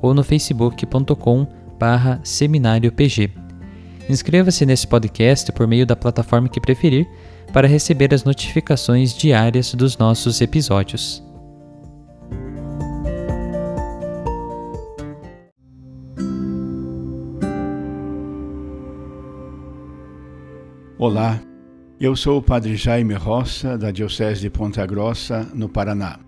ou no facebook.com barra seminariopg. Inscreva-se nesse podcast por meio da plataforma que preferir para receber as notificações diárias dos nossos episódios. Olá, eu sou o Padre Jaime Roça, da Diocese de Ponta Grossa, no Paraná.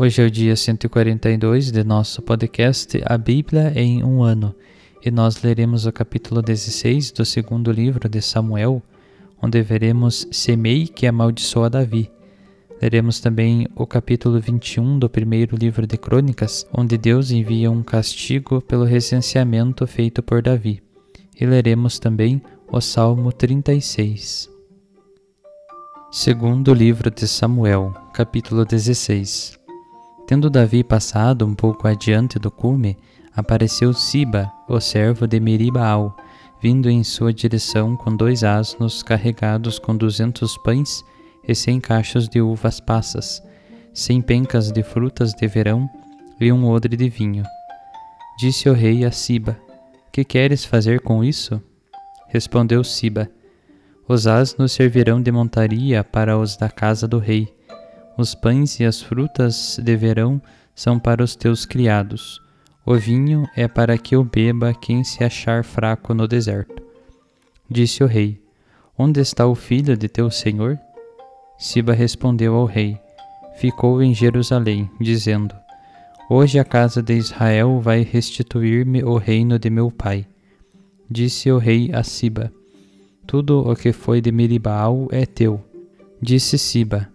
Hoje é o dia 142 de nosso podcast A Bíblia em um ano e nós leremos o capítulo 16 do segundo livro de Samuel, onde veremos Semei que amaldiçoa Davi. Leremos também o capítulo 21 do primeiro livro de Crônicas, onde Deus envia um castigo pelo recenseamento feito por Davi. E leremos também o Salmo 36. Segundo livro de Samuel, capítulo 16. Tendo Davi passado um pouco adiante do cume, apareceu Siba, o servo de Meribaal, vindo em sua direção com dois asnos carregados com duzentos pães e cem cachos de uvas passas, cem pencas de frutas de verão e um odre de vinho. Disse o rei a Siba: Que queres fazer com isso? Respondeu Siba: Os asnos servirão de montaria para os da casa do rei os pães e as frutas de verão são para os teus criados. O vinho é para que o beba quem se achar fraco no deserto. Disse o rei: Onde está o filho de teu senhor? Siba respondeu ao rei: Ficou em Jerusalém, dizendo: Hoje a casa de Israel vai restituir-me o reino de meu pai. Disse o rei a Siba: Tudo o que foi de Miribaal é teu. Disse Siba: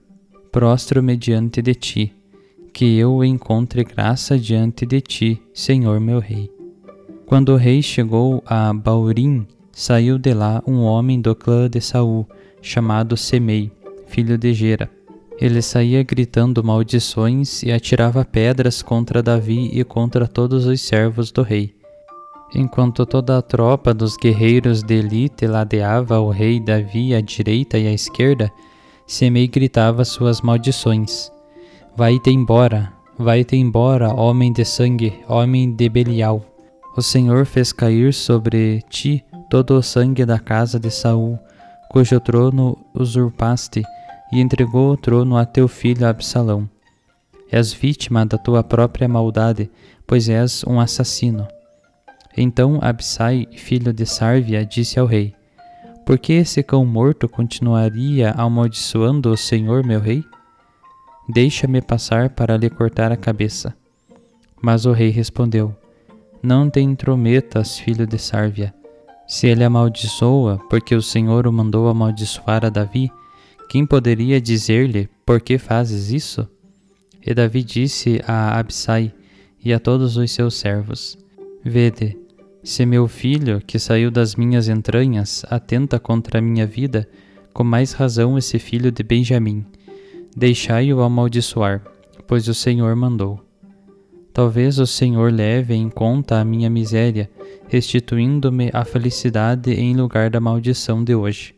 prostro-me diante de ti, que eu encontre graça diante de ti, Senhor meu Rei. Quando o rei chegou a Baurim, saiu de lá um homem do clã de Saul, chamado Semei, filho de Gera. Ele saía gritando maldições e atirava pedras contra Davi e contra todos os servos do rei. Enquanto toda a tropa dos guerreiros de elite ladeava o rei Davi à direita e à esquerda, Semei gritava suas maldições. Vai-te embora, vai-te embora, homem de sangue, homem de Belial. O Senhor fez cair sobre ti todo o sangue da casa de Saul, cujo trono usurpaste, e entregou o trono a teu filho Absalão. És vítima da tua própria maldade, pois és um assassino. Então Absai, filho de Sárvia, disse ao rei: por que esse cão morto continuaria amaldiçoando o Senhor meu rei? Deixa-me passar para lhe cortar a cabeça. Mas o rei respondeu: Não te intrometas, filho de Sárvia. Se ele amaldiçoa, porque o Senhor o mandou amaldiçoar a Davi, Quem poderia dizer-lhe: Por que fazes isso? E Davi disse a Absai e a todos os seus servos: Vede, se meu filho, que saiu das minhas entranhas, atenta contra a minha vida, com mais razão esse filho de Benjamim, deixai-o amaldiçoar, pois o Senhor mandou. Talvez o Senhor leve em conta a minha miséria, restituindo-me a felicidade em lugar da maldição de hoje.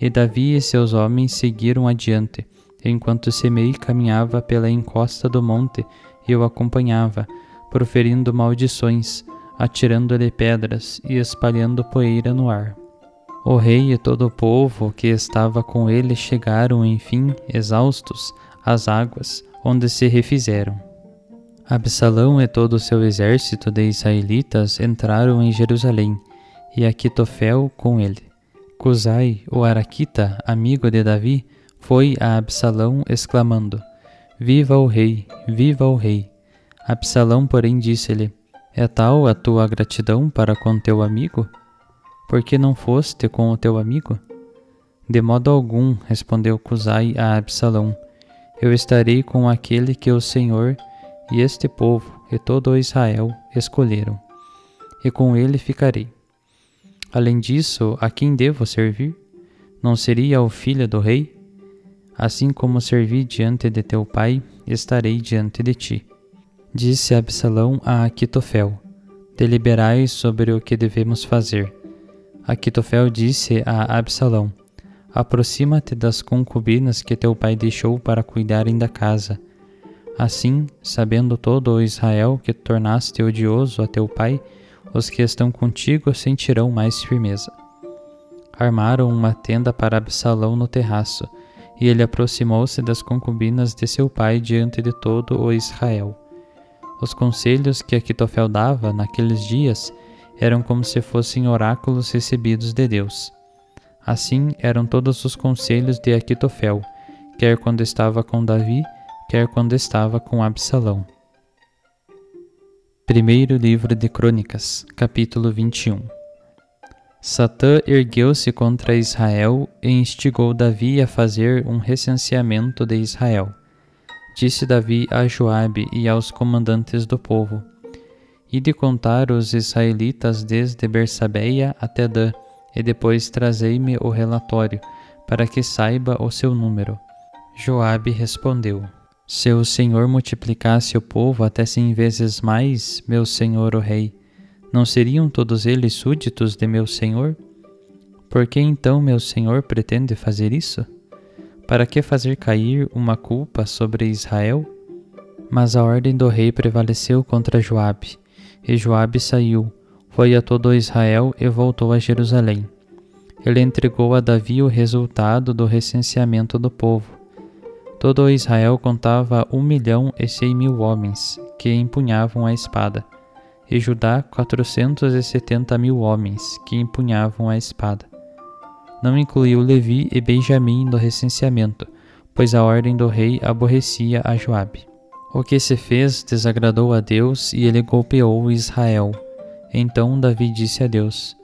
E Davi e seus homens seguiram adiante, enquanto Semei caminhava pela encosta do monte, e o acompanhava, proferindo maldições, atirando-lhe pedras e espalhando poeira no ar. O rei e todo o povo que estava com ele chegaram, enfim, exaustos, às águas, onde se refizeram. Absalão e todo o seu exército de israelitas entraram em Jerusalém, e Aquitofel com ele. Cusai, o araquita, amigo de Davi, foi a Absalão exclamando: Viva o rei, viva o rei! Absalão, porém, disse-lhe: É tal a tua gratidão para com teu amigo? Por que não foste com o teu amigo? De modo algum, respondeu Cusai a Absalão. Eu estarei com aquele que o Senhor e este povo e todo Israel escolheram, e com ele ficarei. Além disso, a quem devo servir? Não seria ao filho do rei? Assim como servi diante de teu pai, estarei diante de ti. Disse Absalão a Aquitofel: Deliberai sobre o que devemos fazer. Aquitofel disse a Absalão: Aproxima-te das concubinas que teu pai deixou para cuidarem da casa Assim, sabendo todo o Israel que tornaste odioso a teu pai, os que estão contigo sentirão mais firmeza. Armaram uma tenda para Absalão no terraço, e ele aproximou-se das concubinas de seu pai diante de todo o Israel. Os conselhos que Aquitofel dava naqueles dias eram como se fossem oráculos recebidos de Deus. Assim eram todos os conselhos de Aquitofel, quer quando estava com Davi, quer quando estava com Absalão. Primeiro livro de Crônicas, capítulo 21. Satã ergueu-se contra Israel e instigou Davi a fazer um recenseamento de Israel. Disse Davi a Joabe e aos comandantes do povo: Ide contar os israelitas desde Bersabeia até Dan, e depois trazei-me o relatório, para que saiba o seu número. Joabe respondeu: se o Senhor multiplicasse o povo até cem vezes mais, meu senhor o rei, não seriam todos eles súditos de meu senhor? Por que então meu senhor pretende fazer isso? Para que fazer cair uma culpa sobre Israel? Mas a ordem do rei prevaleceu contra Joabe, e Joabe saiu, foi a todo Israel e voltou a Jerusalém. Ele entregou a Davi o resultado do recenseamento do povo Todo Israel contava um milhão e cem mil homens que empunhavam a espada, e Judá quatrocentos e setenta mil homens que empunhavam a espada. Não incluiu Levi e Benjamim no recenseamento, pois a ordem do rei aborrecia a Joabe. O que se fez desagradou a Deus e ele golpeou Israel. Então Davi disse a Deus: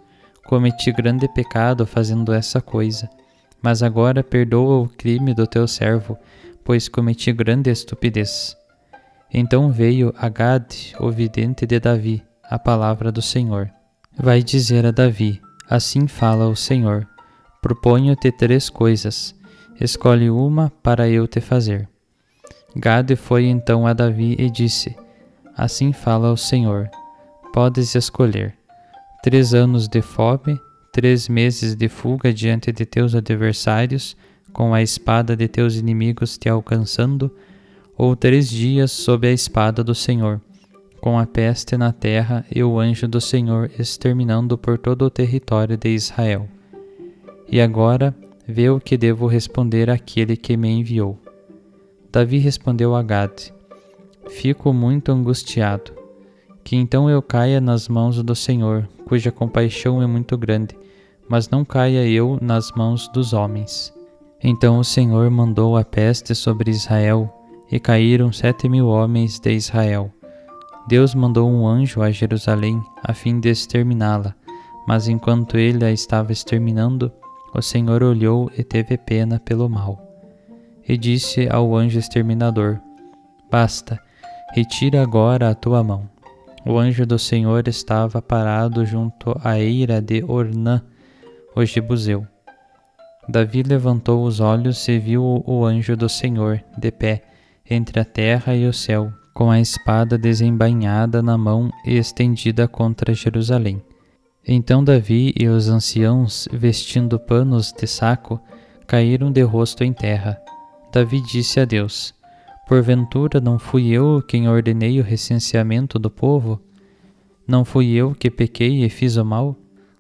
Cometi grande pecado fazendo essa coisa, mas agora perdoa o crime do teu servo pois cometi grande estupidez. Então veio a Gad, o vidente de Davi, a palavra do Senhor. Vai dizer a Davi: Assim fala o Senhor: Proponho-te três coisas, escolhe uma para eu te fazer. Gad foi então a Davi e disse: Assim fala o Senhor: Podes escolher três anos de fome, três meses de fuga diante de teus adversários com a espada de teus inimigos te alcançando, ou três dias sob a espada do Senhor, com a peste na terra e o anjo do Senhor exterminando por todo o território de Israel. E agora vê o que devo responder àquele que me enviou. Davi respondeu a Gad: Fico muito angustiado. Que então eu caia nas mãos do Senhor, cuja compaixão é muito grande, mas não caia eu nas mãos dos homens. Então o Senhor mandou a peste sobre Israel, e caíram sete mil homens de Israel. Deus mandou um anjo a Jerusalém a fim de exterminá-la, mas enquanto ele a estava exterminando, o Senhor olhou e teve pena pelo mal. E disse ao anjo exterminador: Basta, retira agora a tua mão. O anjo do Senhor estava parado junto à eira de Ornã, o Jebuseu. Davi levantou os olhos e viu o anjo do Senhor, de pé, entre a terra e o céu, com a espada desembainhada na mão e estendida contra Jerusalém. Então Davi e os anciãos, vestindo panos de saco, caíram de rosto em terra. Davi disse a Deus: Porventura não fui eu quem ordenei o recenseamento do povo? Não fui eu que pequei e fiz o mal?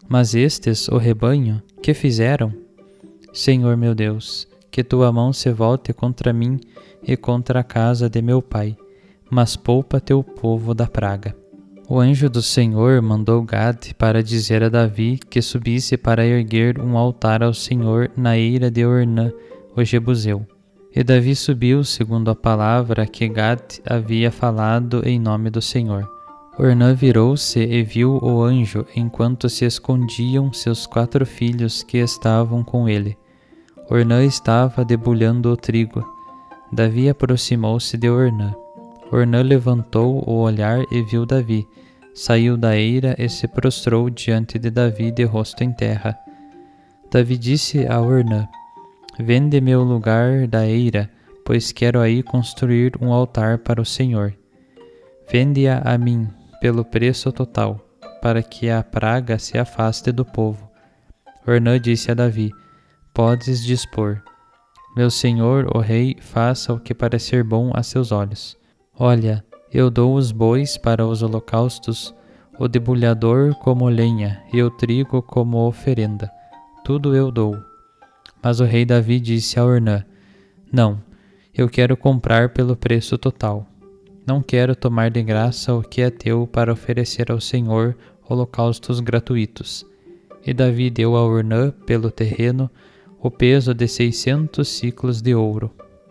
Mas estes, o rebanho, que fizeram? Senhor meu Deus, que tua mão se volte contra mim e contra a casa de meu pai, mas poupa teu povo da praga. O anjo do Senhor mandou Gad para dizer a Davi que subisse para erguer um altar ao Senhor na eira de Ornã, o Jebuseu. E Davi subiu segundo a palavra que Gad havia falado em nome do Senhor. Ornã virou-se e viu o anjo enquanto se escondiam seus quatro filhos que estavam com ele. Ornã estava debulhando o trigo. Davi aproximou-se de Ornã. Ornã levantou o olhar e viu Davi. Saiu da eira e se prostrou diante de Davi de rosto em terra. Davi disse a Ornã: Vende meu lugar da eira, pois quero aí construir um altar para o Senhor. Vende-a a mim pelo preço total, para que a praga se afaste do povo. Ornã disse a Davi: Podes dispor. Meu senhor, o rei, faça o que parecer bom a seus olhos. Olha, eu dou os bois para os holocaustos, o debulhador como lenha e o trigo como oferenda. Tudo eu dou. Mas o rei Davi disse a Ornã: Não, eu quero comprar pelo preço total. Não quero tomar de graça o que é teu para oferecer ao Senhor holocaustos gratuitos. E Davi deu a Ornã, pelo terreno, o peso de seiscentos ciclos de ouro.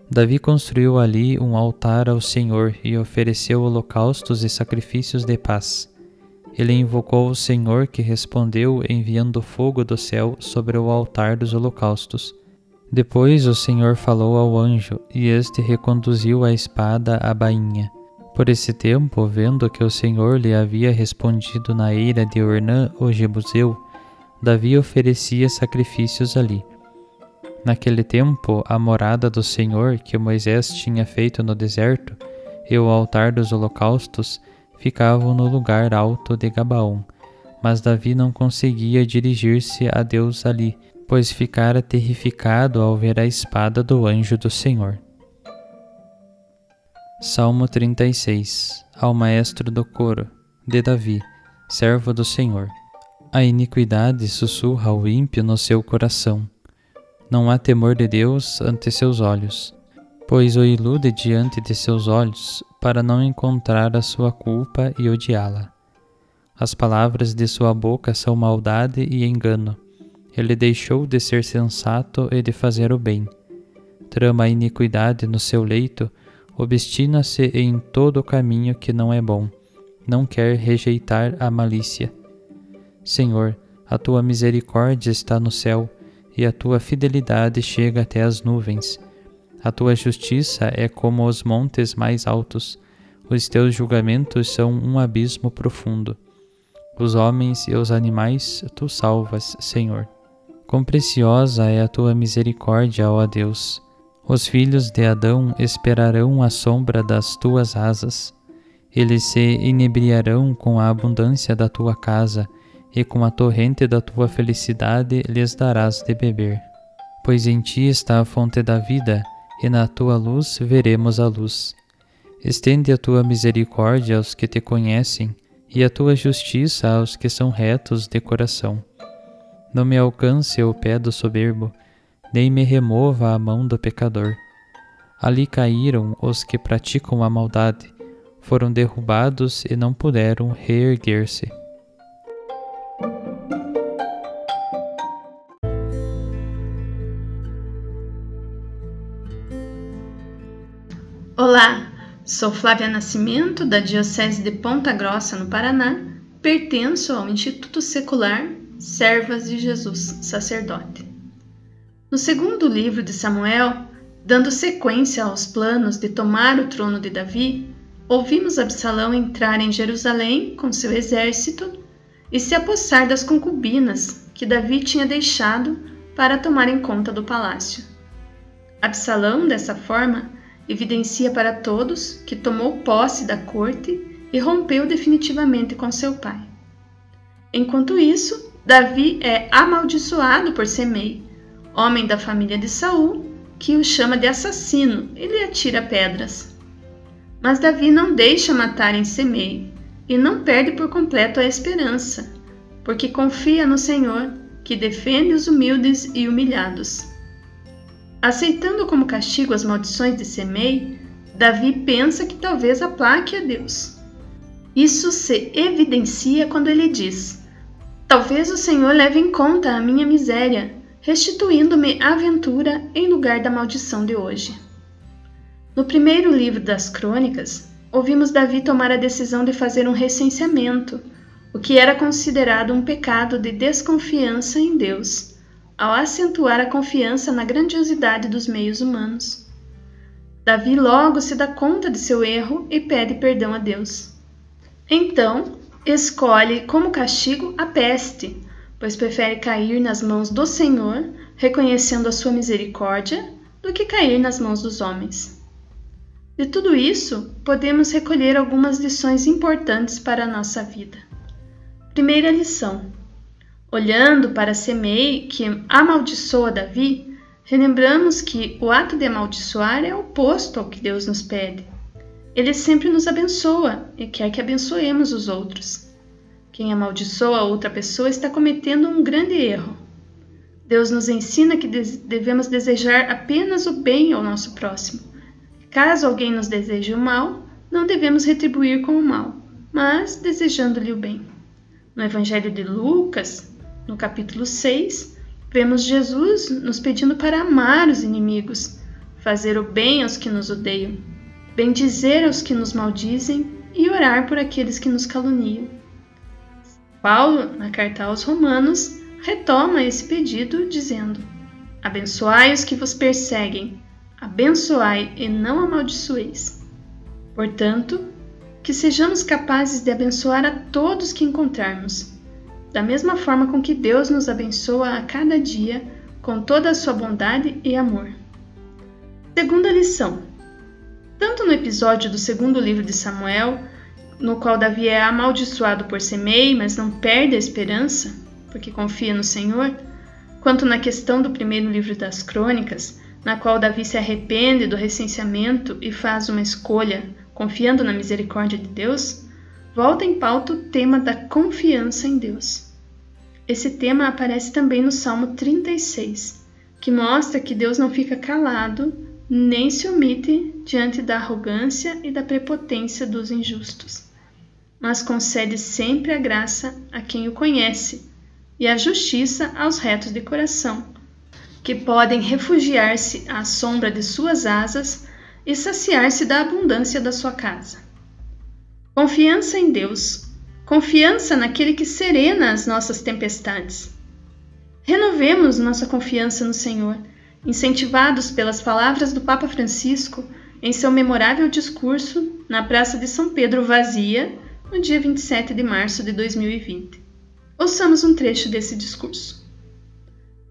Davi construiu ali um altar ao Senhor e ofereceu holocaustos e sacrifícios de paz. Ele invocou o Senhor que respondeu enviando fogo do céu sobre o altar dos holocaustos. Depois o Senhor falou ao anjo, e este reconduziu a espada à bainha. Por esse tempo, vendo que o Senhor lhe havia respondido na eira de Ornã, o Jebuseu, Davi oferecia sacrifícios ali. Naquele tempo, a morada do Senhor que Moisés tinha feito no deserto e o altar dos holocaustos ficavam no lugar alto de Gabaon. Mas Davi não conseguia dirigir-se a Deus ali, pois ficara terrificado ao ver a espada do anjo do Senhor. Salmo 36 Ao Maestro do Coro, de Davi, servo do Senhor. A iniquidade sussurra o ímpio no seu coração não há temor de Deus ante seus olhos, pois o ilude diante de seus olhos para não encontrar a sua culpa e odiá-la. As palavras de sua boca são maldade e engano. Ele deixou de ser sensato e de fazer o bem. Trama a iniquidade no seu leito, obstina-se em todo o caminho que não é bom. Não quer rejeitar a malícia. Senhor, a tua misericórdia está no céu e a tua fidelidade chega até as nuvens. A tua justiça é como os montes mais altos, os teus julgamentos são um abismo profundo. Os homens e os animais tu salvas, Senhor. Quão preciosa é a tua misericórdia, ó Deus! Os filhos de Adão esperarão a sombra das tuas asas. Eles se inebriarão com a abundância da tua casa e com a torrente da tua felicidade lhes darás de beber. Pois em ti está a fonte da vida, e na tua luz veremos a luz. Estende a tua misericórdia aos que te conhecem, e a tua justiça aos que são retos de coração. Não me alcance o pé do soberbo, nem me remova a mão do pecador. Ali caíram os que praticam a maldade, foram derrubados e não puderam reerguer-se. Olá, sou Flávia Nascimento, da Diocese de Ponta Grossa, no Paraná. Pertenço ao Instituto Secular Servas de Jesus Sacerdote. No segundo livro de Samuel, dando sequência aos planos de tomar o trono de Davi, ouvimos Absalão entrar em Jerusalém com seu exército e se apossar das concubinas que Davi tinha deixado para tomarem conta do palácio. Absalão, dessa forma, evidencia para todos que tomou posse da corte e rompeu definitivamente com seu pai. Enquanto isso, Davi é amaldiçoado por Semei, homem da família de Saul, que o chama de assassino e lhe atira pedras. Mas Davi não deixa matarem Semei e não perde por completo a esperança, porque confia no Senhor, que defende os humildes e humilhados. Aceitando como castigo as maldições de Semei, Davi pensa que talvez aplaque a Deus. Isso se evidencia quando ele diz: Talvez o Senhor leve em conta a minha miséria, restituindo-me a aventura em lugar da maldição de hoje. No primeiro livro das Crônicas, ouvimos Davi tomar a decisão de fazer um recenseamento, o que era considerado um pecado de desconfiança em Deus, ao acentuar a confiança na grandiosidade dos meios humanos. Davi logo se dá conta de seu erro e pede perdão a Deus. Então, escolhe como castigo a peste, pois prefere cair nas mãos do Senhor, reconhecendo a sua misericórdia, do que cair nas mãos dos homens. De tudo isso, podemos recolher algumas lições importantes para a nossa vida. Primeira lição: olhando para Semei, que amaldiçoa Davi, relembramos que o ato de amaldiçoar é oposto ao que Deus nos pede. Ele sempre nos abençoa e quer que abençoemos os outros. Quem amaldiçoa outra pessoa está cometendo um grande erro. Deus nos ensina que devemos desejar apenas o bem ao nosso próximo. Caso alguém nos deseje o mal, não devemos retribuir com o mal, mas desejando-lhe o bem. No Evangelho de Lucas, no capítulo 6, vemos Jesus nos pedindo para amar os inimigos, fazer o bem aos que nos odeiam bendizer aos que nos maldizem e orar por aqueles que nos caluniam. Paulo, na carta aos Romanos, retoma esse pedido dizendo: Abençoai os que vos perseguem, abençoai e não amaldiçoeis. Portanto, que sejamos capazes de abençoar a todos que encontrarmos, da mesma forma com que Deus nos abençoa a cada dia com toda a sua bondade e amor. Segunda lição: tanto no episódio do segundo livro de Samuel, no qual Davi é amaldiçoado por Semei, mas não perde a esperança, porque confia no Senhor, quanto na questão do primeiro livro das Crônicas, na qual Davi se arrepende do recenseamento e faz uma escolha confiando na misericórdia de Deus, volta em pauta o tema da confiança em Deus. Esse tema aparece também no Salmo 36, que mostra que Deus não fica calado nem se omite diante da arrogância e da prepotência dos injustos, mas concede sempre a graça a quem o conhece e a justiça aos retos de coração, que podem refugiar-se à sombra de suas asas e saciar-se da abundância da sua casa. Confiança em Deus, confiança naquele que serena as nossas tempestades. Renovemos nossa confiança no Senhor incentivados pelas palavras do Papa Francisco em seu memorável discurso na Praça de São Pedro Vazia, no dia 27 de março de 2020. Ouçamos um trecho desse discurso.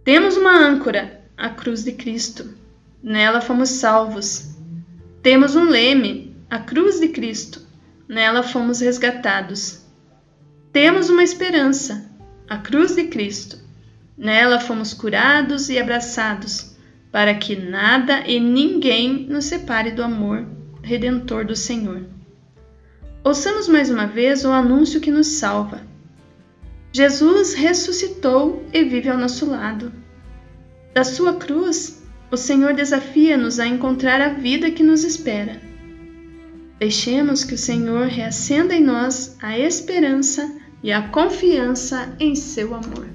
Temos uma âncora, a cruz de Cristo. Nela fomos salvos. Temos um leme, a cruz de Cristo. Nela fomos resgatados. Temos uma esperança, a cruz de Cristo. Nela fomos curados e abraçados para que nada e ninguém nos separe do amor redentor do Senhor. Ouçamos mais uma vez o anúncio que nos salva. Jesus ressuscitou e vive ao nosso lado. Da sua cruz, o Senhor desafia-nos a encontrar a vida que nos espera. Deixemos que o Senhor reacenda em nós a esperança e a confiança em seu amor.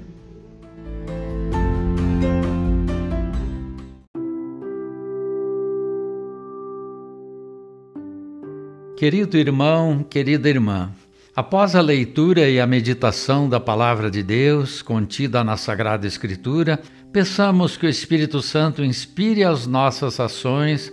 Querido irmão, querida irmã, Após a leitura e a meditação da Palavra de Deus contida na Sagrada Escritura, peçamos que o Espírito Santo inspire as nossas ações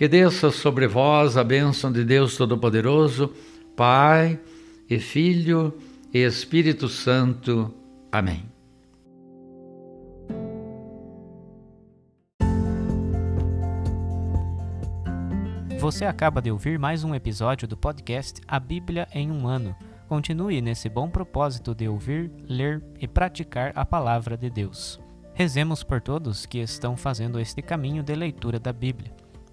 Que desça sobre vós a bênção de Deus Todo-Poderoso, Pai e Filho e Espírito Santo. Amém. Você acaba de ouvir mais um episódio do podcast A Bíblia em um Ano Continue nesse bom propósito de ouvir, ler e praticar a palavra de Deus. Rezemos por todos que estão fazendo este caminho de leitura da Bíblia.